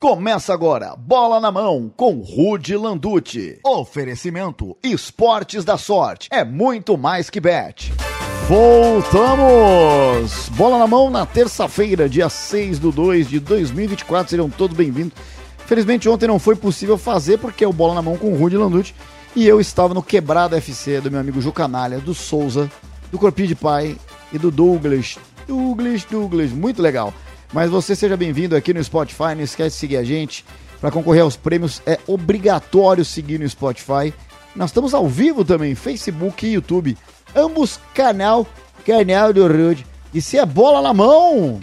Começa agora, bola na mão com Rude Landucci. Oferecimento Esportes da Sorte. É muito mais que bet. Voltamos! Bola na mão na terça-feira, dia 6 do 2 de 2024. Sejam todos bem-vindos. Felizmente ontem não foi possível fazer porque é o Bola na Mão com Rude Landucci. E eu estava no Quebrada FC do meu amigo Ju Canalha, do Souza, do Corpinho de Pai e do Douglas. Douglas, Douglas, muito legal. Mas você seja bem-vindo aqui no Spotify, não esquece de seguir a gente. Para concorrer aos prêmios é obrigatório seguir no Spotify. Nós estamos ao vivo também, Facebook e YouTube. Ambos canal, canal do Rude. E se é bola na mão!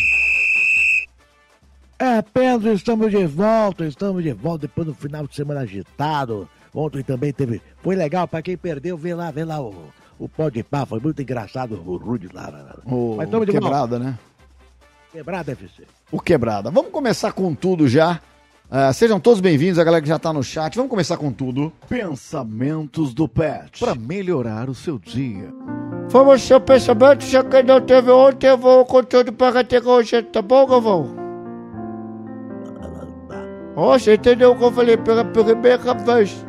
É, Pedro, estamos de volta, estamos de volta depois do final de semana agitado. Ontem também teve. Foi legal, para quem perdeu, vê lá, vê lá o, o pó de pá, foi muito engraçado o Rude lá. lá. O Mas estamos de quebrada, volta. né? Quebrada FC. O Quebrada. Vamos começar com tudo já. Uh, sejam todos bem-vindos, a galera que já tá no chat. Vamos começar com tudo. Pensamentos do Pet. Para melhorar o seu dia. Vamos seu pensamento, já que não teve ontem, eu vou com tudo para ter hoje, tá bom, Galvão? Oh, você entendeu o que eu falei pela primeira vez?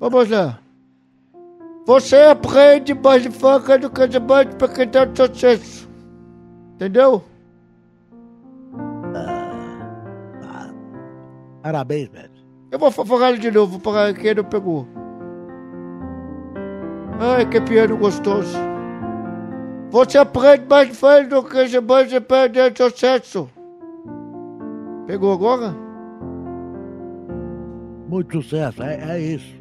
Vamos lá. Você aprende mais devagar do que demais para quem dá sucesso. Entendeu? Parabéns, velho. Eu vou falar de novo para quem não pegou. Ai, que piano gostoso. Você aprende mais velho do que você perde sucesso. Pegou agora? Muito sucesso, é, é isso.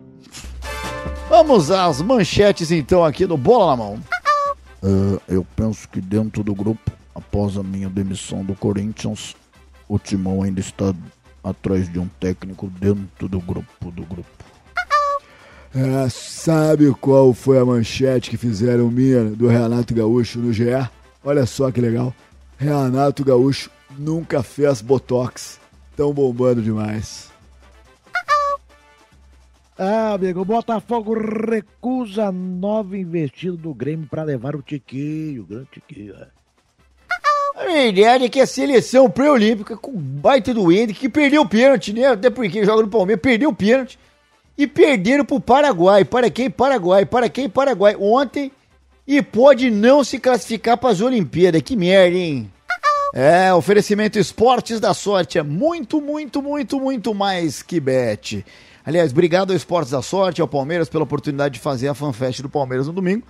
Vamos às manchetes então aqui no Bola na Mão. Uh, eu penso que dentro do grupo, após a minha demissão do Corinthians, o Timão ainda está atrás de um técnico dentro do grupo do grupo. É, sabe qual foi a manchete que fizeram minha do Renato Gaúcho no GE? Olha só que legal. Renato Gaúcho nunca fez botox. Tão bombando demais. Ah, amigo, o Botafogo recusa nova investida do Grêmio para levar o Tiquinho, o grande Tiquinho. É. A ideia é que a seleção pré-olímpica, com baita do Ender, que perdeu o pênalti, né? Até porque joga no Palmeiras, perdeu o pênalti. E perderam pro Paraguai. Para quem? Paraguai. Para quem? Paraguai. Ontem. E pode não se classificar para as Olimpíadas. Que merda, hein? É, oferecimento Esportes da Sorte é muito, muito, muito, muito mais que bet. Aliás, obrigado ao Esportes da Sorte, ao Palmeiras, pela oportunidade de fazer a FanFest do Palmeiras no domingo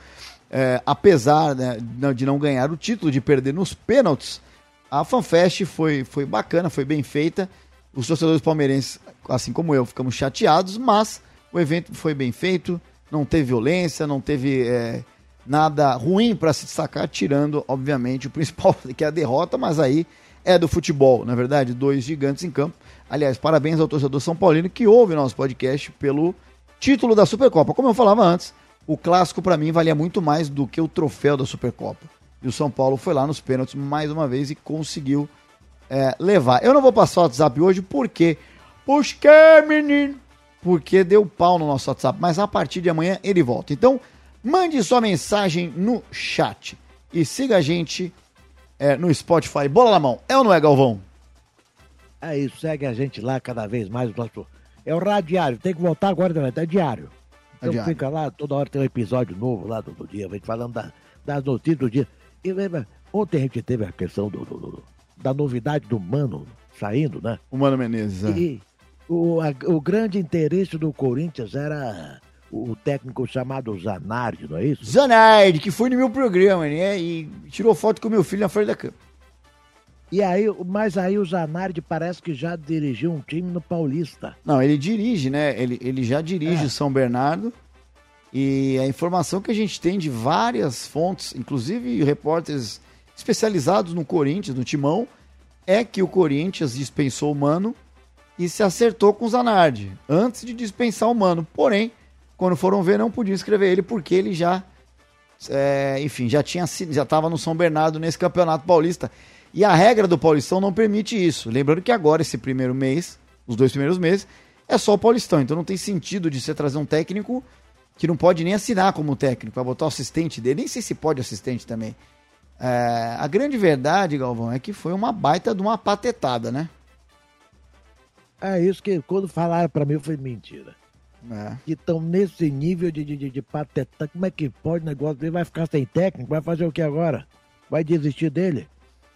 é, apesar né, de não ganhar o título, de perder nos pênaltis, a FanFest foi, foi bacana, foi bem feita. Os torcedores palmeirenses, assim como eu, ficamos chateados, mas o evento foi bem feito, não teve violência, não teve é, nada ruim para se destacar, tirando, obviamente, o principal, que é a derrota, mas aí é do futebol, na é verdade, dois gigantes em campo. Aliás, parabéns ao torcedor São Paulino que ouve nosso podcast pelo título da Supercopa. Como eu falava antes, o clássico para mim valia muito mais do que o troféu da Supercopa. E o São Paulo foi lá nos pênaltis mais uma vez e conseguiu é, levar. Eu não vou passar o WhatsApp hoje porque. Por que, menino? Porque deu pau no nosso WhatsApp. Mas a partir de amanhã ele volta. Então, mande sua mensagem no chat. E siga a gente é, no Spotify. Bola na mão. É ou não é, Galvão? É isso. Segue a gente lá cada vez mais. É o Radiário. Tem que voltar agora, é diário. Então fica lá, toda hora tem um episódio novo lá do, do dia, a gente falando da, das notícias do dia. E lembra, ontem a gente teve a questão do, do, do da novidade do Mano saindo, né? O Mano Menezes, é. E o, a, o grande interesse do Corinthians era o técnico chamado Zanardi, não é isso? Zanardi, que foi no meu programa, né? E tirou foto com o meu filho na frente da cama. E aí, mas aí o Zanardi parece que já dirigiu um time no Paulista. Não, ele dirige, né? Ele, ele já dirige é. São Bernardo. E a informação que a gente tem de várias fontes, inclusive repórteres especializados no Corinthians, no Timão, é que o Corinthians dispensou o Mano e se acertou com o Zanardi antes de dispensar o Mano. Porém, quando foram ver, não podiam escrever ele porque ele já, é, enfim, já tinha já estava no São Bernardo nesse campeonato paulista. E a regra do Paulistão não permite isso. Lembrando que agora, esse primeiro mês, os dois primeiros meses, é só o Paulistão. Então não tem sentido de você trazer um técnico que não pode nem assinar como técnico, para botar o assistente dele. Nem sei se pode assistente também. É, a grande verdade, Galvão, é que foi uma baita de uma patetada, né? É isso que quando falaram pra mim, foi mentira. É. Que estão nesse nível de, de, de, de pateta. Como é que pode o negócio dele? Vai ficar sem técnico? Vai fazer o que agora? Vai desistir dele?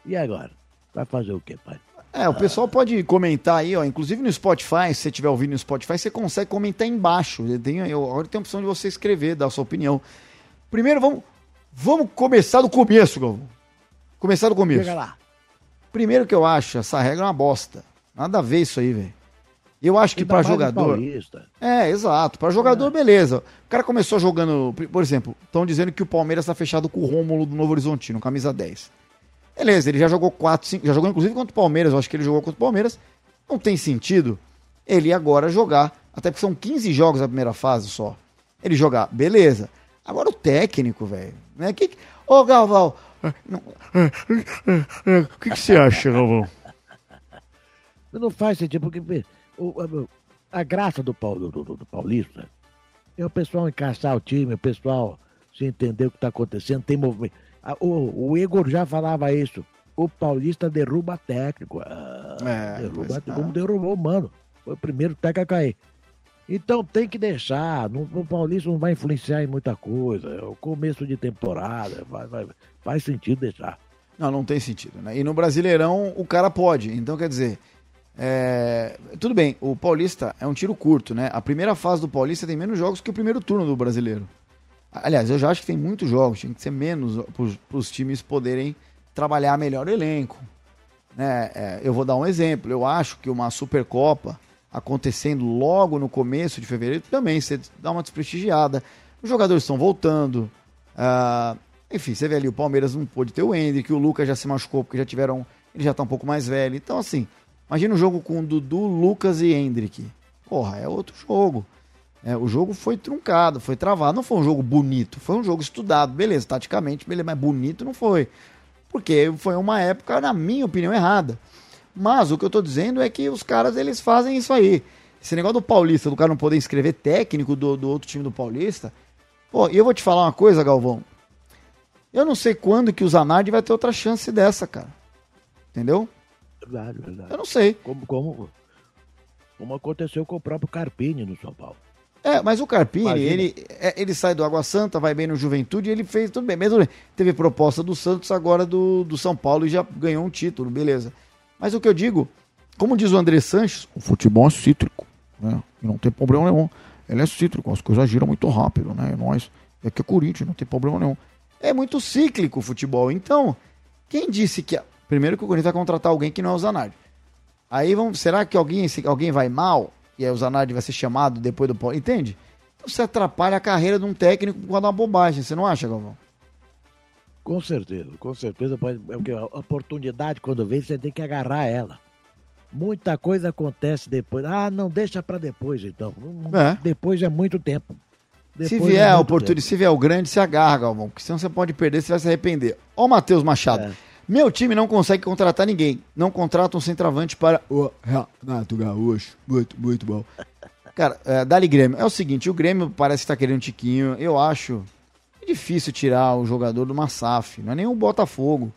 E agora? Vai fazer o que, pai? É, o pessoal pode comentar aí, ó. Inclusive no Spotify, se você estiver ouvindo no Spotify, você consegue comentar embaixo. Tem, eu, agora tem a opção de você escrever, dar a sua opinião. Primeiro, vamos, vamos começar do começo, Galvão. Começar do começo. Chega lá. Primeiro que eu acho, essa regra é uma bosta. Nada a ver isso aí, velho. Eu acho que para jogador. É, exato. Para jogador, é. beleza. O cara começou jogando. Por exemplo, estão dizendo que o Palmeiras está fechado com o Rômulo do Novo Horizontino, camisa 10. Beleza, ele já jogou 4, 5, já jogou inclusive contra o Palmeiras, eu acho que ele jogou contra o Palmeiras. Não tem sentido ele agora jogar, até porque são 15 jogos na primeira fase só. Ele jogar, beleza. Agora o técnico, velho, né? Que, ô Galvão, o que, que você acha, Galvão? Não faz sentido, porque o, a, a, graça do, do, do, do Paulista é o pessoal encaixar o time, o pessoal se entender o que está acontecendo, tem movimento. O, o Igor já falava isso. O Paulista derruba técnico. Ah, é, derruba, é. como derrubou o mano. Foi o primeiro técnico a cair. Então tem que deixar. O Paulista não vai influenciar em muita coisa. É o começo de temporada. Vai, vai, faz sentido deixar. Não, não tem sentido. Né? E no Brasileirão o cara pode. Então quer dizer. É... Tudo bem, o Paulista é um tiro curto, né? A primeira fase do Paulista tem menos jogos que o primeiro turno do brasileiro. Aliás, eu já acho que tem muitos jogos, tinha que ser menos para os times poderem trabalhar melhor o elenco. Né? É, eu vou dar um exemplo. Eu acho que uma Supercopa acontecendo logo no começo de fevereiro também você dá uma desprestigiada. Os jogadores estão voltando. Uh, enfim, você vê ali, o Palmeiras não pôde ter o Hendrick, o Lucas já se machucou porque já tiveram. Ele já está um pouco mais velho. Então, assim, imagina um jogo com Dudu, Lucas e Hendrick. Porra, é outro jogo. É, o jogo foi truncado, foi travado. Não foi um jogo bonito, foi um jogo estudado, beleza, taticamente, beleza, mas bonito não foi. Porque foi uma época, na minha opinião, errada. Mas o que eu tô dizendo é que os caras eles fazem isso aí. Esse negócio do Paulista, do cara não poder inscrever técnico do, do outro time do Paulista. Pô, e eu vou te falar uma coisa, Galvão. Eu não sei quando que o Zanardi vai ter outra chance dessa, cara. Entendeu? Verdade, verdade. Eu não sei. Como, como, como aconteceu com o próprio Carpini no São Paulo. É, mas o Carpini, ele, é, ele sai do Água Santa, vai bem no Juventude, ele fez tudo bem. Mesmo teve proposta do Santos agora do, do São Paulo e já ganhou um título, beleza. Mas o que eu digo, como diz o André Sanches, o futebol é cítrico, né? E não tem problema nenhum. Ele é cítrico, as coisas giram muito rápido, né? E nós, é que é Corinthians, não tem problema nenhum. É muito cíclico o futebol. Então, quem disse que. Primeiro que o Corinthians vai contratar alguém que não é o Zanardi. Aí vamos. Será que alguém, alguém vai mal? E aí o Zanardi vai ser chamado depois do Paulo. Entende? Então você atrapalha a carreira de um técnico com uma bobagem, você não acha, Galvão? Com certeza, com certeza. É a oportunidade, quando vem, você tem que agarrar ela. Muita coisa acontece depois. Ah, não, deixa para depois, então. É. Depois é muito tempo. Depois se vier é a oportunidade, se vier o grande, se agarra, Galvão, porque senão você pode perder, você vai se arrepender. Ó o Matheus Machado. É. Meu time não consegue contratar ninguém. Não contrata um centroavante para o Renato Gaúcho. Muito, muito bom. Cara, é, Dali Grêmio. É o seguinte, o Grêmio parece que tá querendo um tiquinho. Eu acho difícil tirar o jogador do Massaf. Não é nem o Botafogo.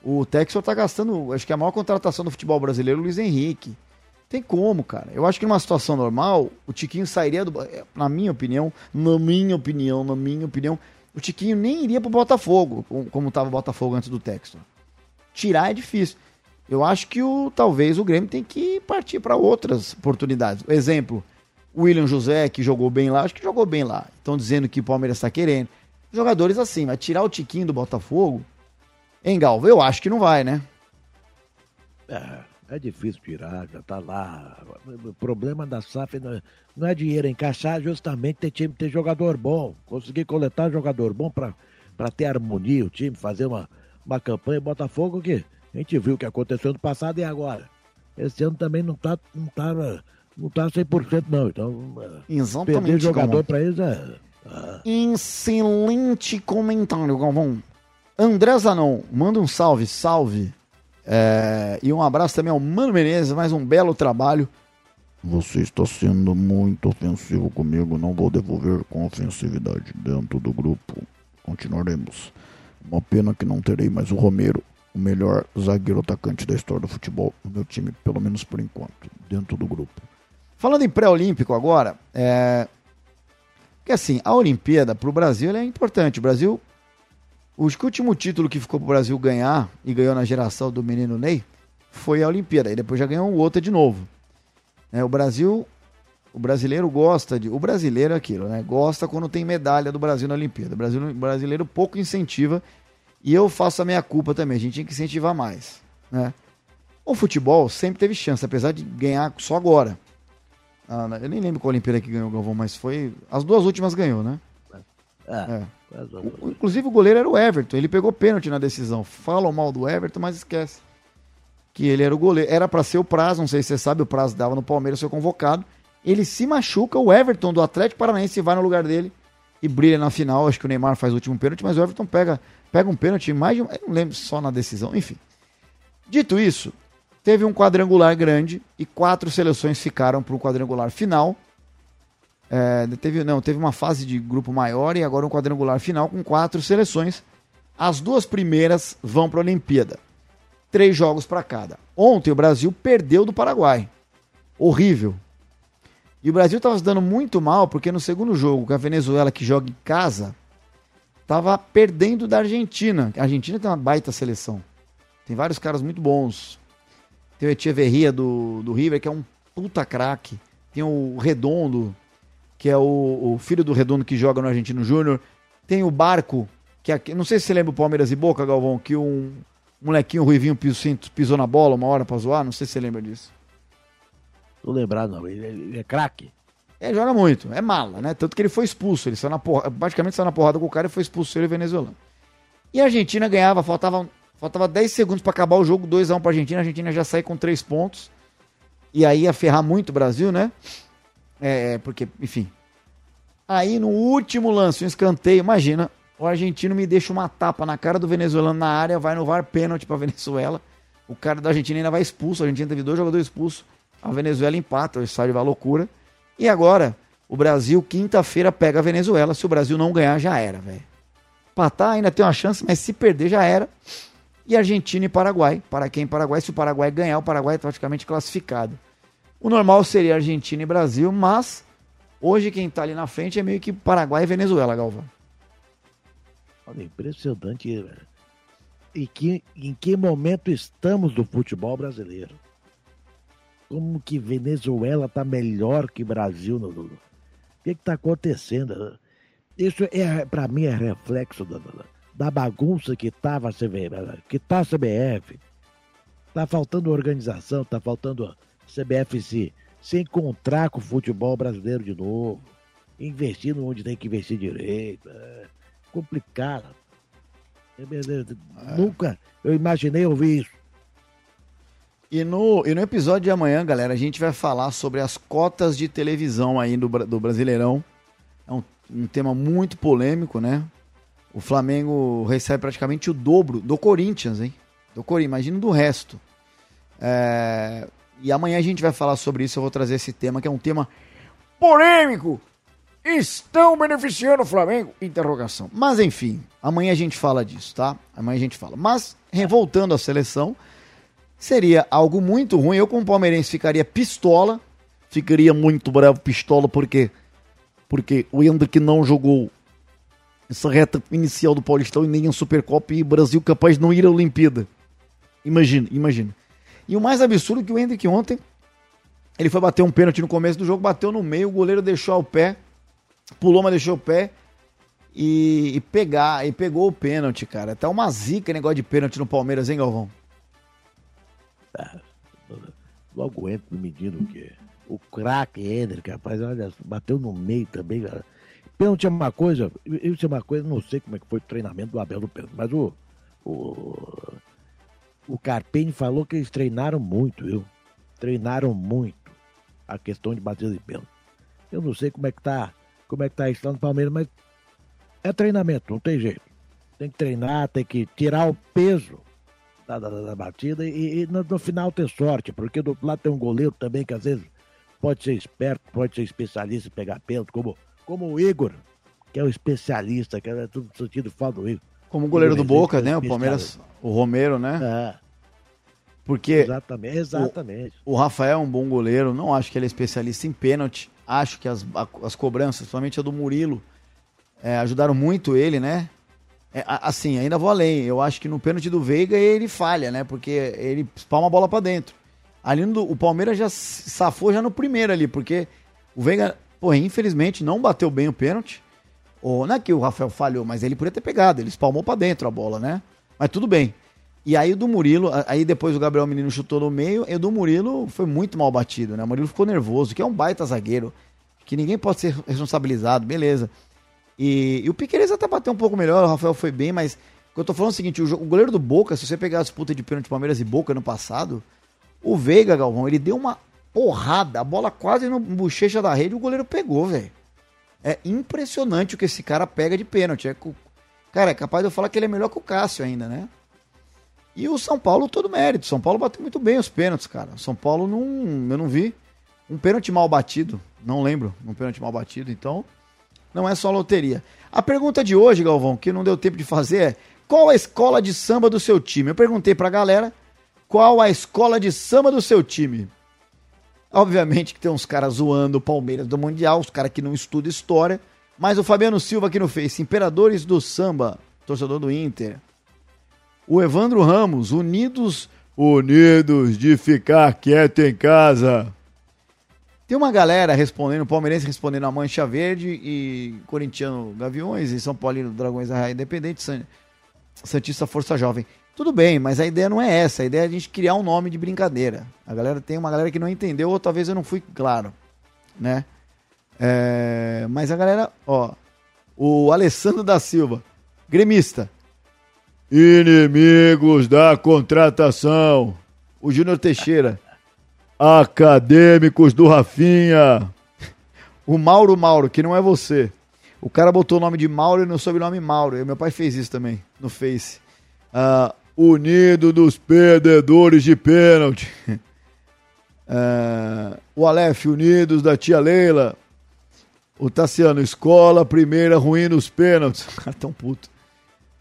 O Texor tá gastando, acho que a maior contratação do futebol brasileiro é o Luiz Henrique. Tem como, cara. Eu acho que numa situação normal, o Tiquinho sairia do. É, na minha opinião, na minha opinião, na minha opinião, o Tiquinho nem iria pro Botafogo, como tava o Botafogo antes do Textor tirar é difícil. Eu acho que o talvez o Grêmio tem que partir para outras oportunidades. Exemplo, o William José, que jogou bem lá, acho que jogou bem lá. Estão dizendo que o Palmeiras está querendo. Jogadores assim, mas tirar o Tiquinho do Botafogo, em Galva, eu acho que não vai, né? É, é difícil tirar, já tá lá. O problema da SAF não é, é dinheiro, encaixar justamente ter time, ter jogador bom. Conseguir coletar jogador bom para ter harmonia, o time, fazer uma, uma campanha Botafogo que a gente viu o que aconteceu no passado e agora. Esse ano também não tá, não tá, não tá 100% não. Então, é, Exatamente, perder jogador para eles é... Ah. Excelente comentário, Galvão. André Zanon, manda um salve, salve. É, e um abraço também ao Mano Menezes, mais um belo trabalho. Você está sendo muito ofensivo comigo, não vou devolver com ofensividade dentro do grupo. Continuaremos. Uma pena que não terei mais o Romero. o melhor zagueiro atacante da história do futebol no meu time, pelo menos por enquanto, dentro do grupo. Falando em pré-olímpico agora, é... assim, a Olimpíada para o Brasil é importante. O Brasil, o último título que ficou para o Brasil ganhar, e ganhou na geração do menino Ney, foi a Olimpíada. E depois já ganhou outro de novo. É, o Brasil, o brasileiro gosta de. O brasileiro é aquilo, né? Gosta quando tem medalha do Brasil na Olimpíada. O, Brasil, o brasileiro pouco incentiva e eu faço a minha culpa também. A gente tinha que incentivar mais. Né? O futebol sempre teve chance, apesar de ganhar só agora. Ah, eu nem lembro qual Olimpíada que ganhou o Galvão, mas foi. As duas últimas ganhou, né? É. é. O, inclusive o goleiro era o Everton. Ele pegou pênalti na decisão. Falam mal do Everton, mas esquece. Que ele era o goleiro. Era para ser o prazo, não sei se você sabe, o prazo dava no Palmeiras ser convocado. Ele se machuca, o Everton do Atlético Paranaense vai no lugar dele e brilha na final. Acho que o Neymar faz o último pênalti, mas o Everton pega pega um pênalti mais de um, eu não lembro só na decisão, enfim. Dito isso, teve um quadrangular grande e quatro seleções ficaram para o quadrangular final. É, teve, não, teve uma fase de grupo maior e agora um quadrangular final com quatro seleções. As duas primeiras vão para a Olimpíada. Três jogos para cada. Ontem o Brasil perdeu do Paraguai. Horrível. E o Brasil estava se dando muito mal porque no segundo jogo, com a Venezuela que joga em casa, tava perdendo da Argentina. A Argentina tem uma baita seleção. Tem vários caras muito bons. Tem o Echeverria do, do River, que é um puta craque. Tem o Redondo, que é o, o, filho do Redondo que joga no Argentino Júnior. Tem o Barco, que é, não sei se você lembra o Palmeiras e Boca, Galvão, que um molequinho ruivinho pisou, pisou na bola uma hora pra zoar. Não sei se você lembra disso. Tô lembrado, não. Ele, ele é craque. É, joga muito, é mala, né? Tanto que ele foi expulso, ele saiu na porra, praticamente saiu na porrada com o cara e foi expulso ele venezuelano. E a Argentina ganhava, faltava, faltava 10 segundos para acabar o jogo, 2x1 pra Argentina, a Argentina já saiu com 3 pontos. E aí ia ferrar muito o Brasil, né? É, porque, enfim. Aí no último lance, um escanteio, imagina, o argentino me deixa uma tapa na cara do venezuelano na área, vai no VAR pênalti pra Venezuela. O cara da Argentina ainda vai expulso, a Argentina teve dois jogadores expulsos. A Venezuela empata, o estádio vai loucura. E agora, o Brasil, quinta-feira, pega a Venezuela. Se o Brasil não ganhar, já era, velho. Patar ainda tem uma chance, mas se perder, já era. E Argentina e Paraguai. Para quem Paraguai? Se o Paraguai ganhar, o Paraguai é praticamente classificado. O normal seria Argentina e Brasil, mas hoje quem está ali na frente é meio que Paraguai e Venezuela, Galvão. Olha, impressionante. E que, em que momento estamos do futebol brasileiro? Como que Venezuela está melhor que Brasil no, O que está acontecendo? Isso é para mim é reflexo da, da bagunça que estava que tá a CBF. Tá faltando organização, tá faltando a CBF se, se encontrar com o futebol brasileiro de novo, investindo onde tem que investir direito. É complicado. É, é. Nunca eu imaginei ouvir isso. E no, e no episódio de amanhã, galera, a gente vai falar sobre as cotas de televisão aí do, do Brasileirão. É um, um tema muito polêmico, né? O Flamengo recebe praticamente o dobro do Corinthians, hein? Do Corinthians, imagina do resto. É... E amanhã a gente vai falar sobre isso, eu vou trazer esse tema, que é um tema polêmico. Estão beneficiando o Flamengo? Interrogação. Mas enfim, amanhã a gente fala disso, tá? Amanhã a gente fala. Mas, voltando à seleção, seria algo muito ruim. Eu, como palmeirense, ficaria pistola. Ficaria muito bravo, pistola, porque porque o Hendrick não jogou essa reta inicial do Paulistão e nem a Supercopa e Brasil capaz de não ir à Olimpíada. Imagina, imagina. E o mais absurdo é que o Hendrick ontem, ele foi bater um pênalti no começo do jogo, bateu no meio, o goleiro deixou o pé, pulou, mas deixou o pé e, e pegar, e pegou o pênalti, cara. Tá uma zica negócio de pênalti no Palmeiras, hein, Galvão? Logo entra no menino que o craque Hendrick, rapaz, olha, bateu no meio também. Cara. Pênalti é uma coisa, isso é uma coisa, não sei como é que foi o treinamento do Abel do pênalti, mas o, o, o Carpini falou que eles treinaram muito, viu? Treinaram muito a questão de bater de pênalti. Eu não sei como é que tá, como é que tá isso lá no Palmeiras, mas é treinamento, não tem jeito. Tem que treinar, tem que tirar o peso da, da, da batida e, e no, no, final ter sorte, porque do outro lado tem um goleiro também que às vezes pode ser esperto, pode ser especialista em pegar pênalti, como, como o Igor, que é o especialista, que é tudo sentido fala do Igor. Como goleiro do Boca, né? O Palmeiras, o Romero, né? É. Porque. Exatamente, exatamente. O, o, Rafael é um bom goleiro, não acho que ele é especialista em pênalti. Acho que as, as cobranças, principalmente a do Murilo, é, ajudaram muito ele, né? É, assim, ainda vou além. Eu acho que no pênalti do Veiga ele falha, né? Porque ele espalma a bola para dentro. Ali no, o Palmeiras já safou já no primeiro ali, porque o Veiga, pô, infelizmente não bateu bem o pênalti. Ou, não é que o Rafael falhou, mas ele podia ter pegado, ele espalmou para dentro a bola, né? Mas tudo bem. E aí o do Murilo, aí depois o Gabriel Menino chutou no meio, e o do Murilo foi muito mal batido, né? O Murilo ficou nervoso, que é um baita zagueiro, que ninguém pode ser responsabilizado, beleza. E, e o Piqueires até bateu um pouco melhor, o Rafael foi bem, mas o que eu tô falando é o seguinte, o, o goleiro do Boca, se você pegar a disputa de pênalti Palmeiras e Boca no passado, o Veiga, Galvão, ele deu uma porrada, a bola quase no bochecha da rede, o goleiro pegou, velho. É impressionante o que esse cara pega de pênalti. É, cara, é capaz de eu falar que ele é melhor que o Cássio ainda, né? E o São Paulo, todo mérito. São Paulo bateu muito bem os pênaltis, cara. São Paulo não. Eu não vi um pênalti mal batido. Não lembro um pênalti mal batido. Então, não é só loteria. A pergunta de hoje, Galvão, que não deu tempo de fazer é: qual a escola de samba do seu time? Eu perguntei pra galera qual a escola de samba do seu time. Obviamente que tem uns caras zoando o Palmeiras do Mundial, os caras que não estudam história. Mas o Fabiano Silva aqui no Face, Imperadores do Samba, torcedor do Inter. O Evandro Ramos, Unidos, Unidos de ficar quieto em casa. Tem uma galera respondendo, palmeirense respondendo a Mancha Verde e corintiano Gaviões e São Paulino Dragões da Raia Independente, Santista Força Jovem. Tudo bem, mas a ideia não é essa. A ideia é a gente criar um nome de brincadeira. A galera tem uma galera que não entendeu, ou talvez eu não fui claro, né? É, mas a galera, ó, o Alessandro da Silva, gremista. Inimigos da contratação. O Júnior Teixeira. Acadêmicos do Rafinha. O Mauro Mauro, que não é você. O cara botou o nome de Mauro e no sobrenome Mauro. E meu pai fez isso também, no Face. Uh, Unido dos perdedores de pênalti. Uh, o Aleph, Unidos da tia Leila. O Tassiano, escola primeira ruim nos pênaltis. O cara tão puto.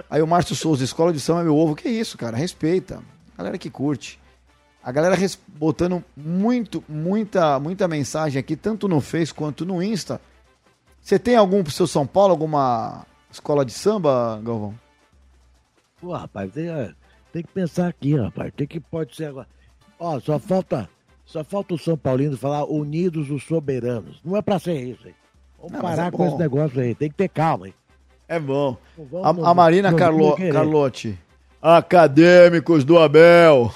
Aí o Márcio Souza, escola de samba é meu ovo. Que isso, cara? Respeita. Galera que curte. A galera botando muito, muita, muita mensagem aqui, tanto no Face quanto no Insta. Você tem algum pro seu São Paulo, alguma escola de samba, Galvão? Pô, rapaz, tem, é, tem que pensar aqui, rapaz. Tem que pode ser agora. Ó, só falta, só falta o São Paulino falar Unidos os Soberanos. Não é pra ser isso, hein? Vamos Não, parar é com esse negócio aí. Tem que ter calma, hein? É bom. a, a, Marina Carlo, Carlotti. Acadêmicos do Abel.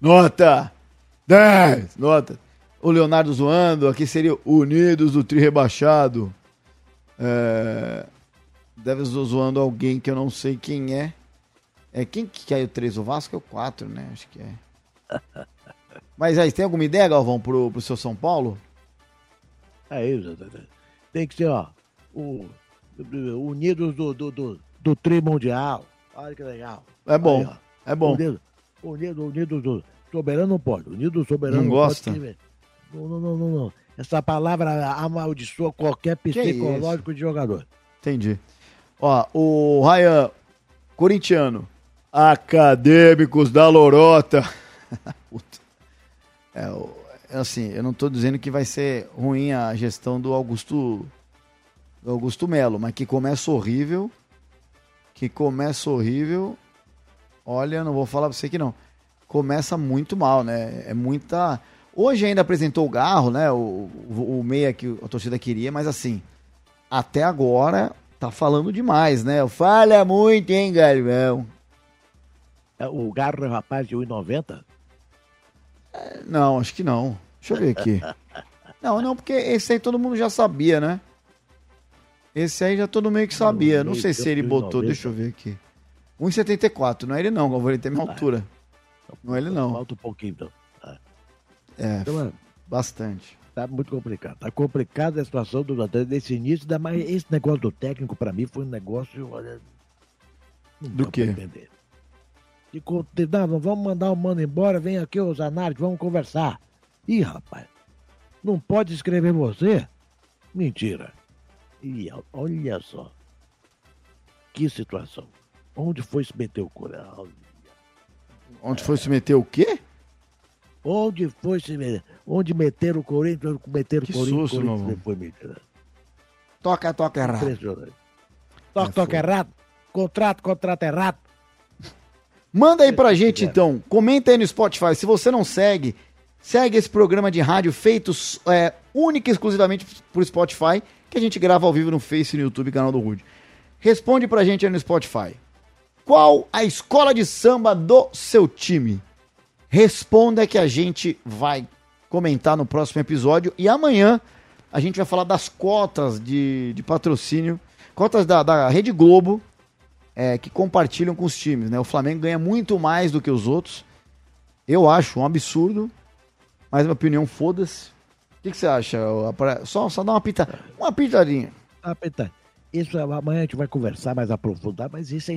Nota 10. Nota. O Leonardo zoando. Aqui seria Unidos do Tri Rebaixado. É, deve zoando alguém que eu não sei quem é. É quem que caiu 3? O Vasco é o 4, né? Acho que é. Mas aí, tem alguma ideia, Galvão, pro, pro seu São Paulo? É isso. Tem que ser, ó, o Unidos do, do, do, do Tri Mundial. Olha que legal. É bom. Aí, é bom. Unidos, unido, unido do Soberano não pode. Unido do Soberano não, não gosta. Pode. Não, não, não, não, não. Essa palavra amaldiçoa qualquer psicológico de jogador. Entendi. Ó, o Ryan, corintiano. Acadêmicos da Lorota. é, assim, eu não estou dizendo que vai ser ruim a gestão do Augusto do Augusto Melo, mas que começa horrível. Que começa horrível. Olha, não vou falar pra você que não. Começa muito mal, né? É muita. Hoje ainda apresentou o Garro, né? O, o, o meia que a torcida queria, mas assim, até agora tá falando demais, né? Falha muito, hein, Galvão? É, o Garro é um rapaz de 1,90? É, não, acho que não. Deixa eu ver aqui. não, não, porque esse aí todo mundo já sabia, né? Esse aí já todo meio que sabia. Não, sei se ele botou, deixa eu ver aqui. 1,74. Não é ele não, Galvão. Ele tem minha ah, altura. Não é ele não. Falta um pouquinho, então. É, então, bastante. Tá muito complicado. Tá complicada a situação do desse início, mas esse negócio do técnico, para mim, foi um negócio. Olha, do quê? Entender. De, não, vamos mandar o mano embora, vem aqui os análises, vamos conversar. Ih, rapaz, não pode escrever você? Mentira. E olha só. Que situação. Onde foi se meter o Corinthians? Onde foi se meter o quê? Onde foi se meter? Onde meteram o Corinthians? Meteram Que o Corinthians, susto, Corinthians não foi metido. Toca, toca errado. Impressionante. Toque, É, foi. errado. Contrato, contrato errado. Manda aí pra gente então. Comenta aí no Spotify. Se você não segue, segue esse programa de rádio feito é, única e exclusivamente por Spotify, que a gente grava ao vivo no Face e no YouTube, canal do Rude. Responde pra gente aí no Spotify. Qual a escola de samba do seu time? Responda que a gente vai comentar no próximo episódio. E amanhã a gente vai falar das cotas de, de patrocínio, cotas da, da Rede Globo, é, que compartilham com os times, né? O Flamengo ganha muito mais do que os outros. Eu acho um absurdo, mas minha opinião, foda-se. O que, que você acha? Só, só dá uma pita, uma pitadinha. Isso amanhã a gente vai conversar mais aprofundado, mas isso é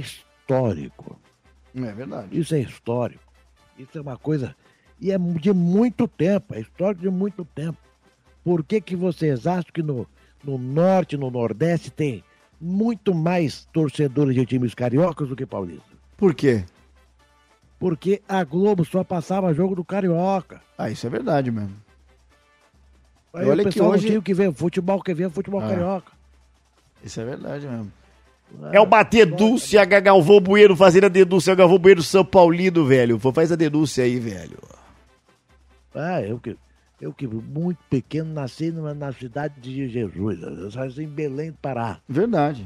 histórico. É verdade. Isso é histórico. Isso é uma coisa. E é de muito tempo, é histórico de muito tempo. Por que, que vocês acham que no, no norte, no nordeste, tem muito mais torcedores de times cariocas do que paulistas? Por quê? Porque a Globo só passava jogo do Carioca. Ah, isso é verdade mesmo. Aí Olha o que pessoal hoje- não tinha o que ver futebol, quer ver futebol Ah. carioca. Isso é verdade mesmo. É uma denúncia, Galvão Bueno fazendo a denúncia, Galvão Bueno São Paulino, velho. Faz a denúncia aí, velho. Ah, eu que, eu que muito pequeno nasci numa, na cidade de Jesus. Eu nasci em Belém do Pará. Verdade.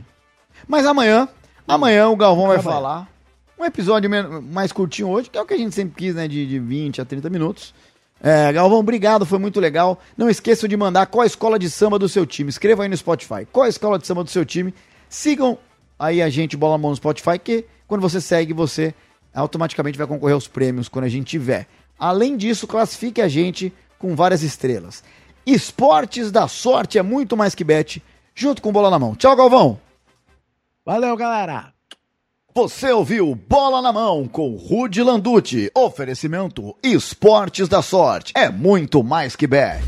Mas amanhã, amanhã o Galvão vai Amanhã. falar. Um episódio mais curtinho hoje, que é o que a gente sempre quis, né? De, de 20 a 30 minutos. É, Galvão, obrigado, foi muito legal. Não esqueçam de mandar qual a escola de samba do seu time. Escreva aí no Spotify. Qual a escola de samba do seu time? Sigam aí a gente, Bola na Mão no Spotify, que quando você segue, você automaticamente vai concorrer aos prêmios quando a gente tiver. Além disso, classifique a gente com várias estrelas. Esportes da sorte é muito mais que bet, junto com Bola na Mão. Tchau, Galvão! Valeu, galera! Você ouviu Bola na Mão com Rude Landucci. Oferecimento Esportes da Sorte. É muito mais que bet.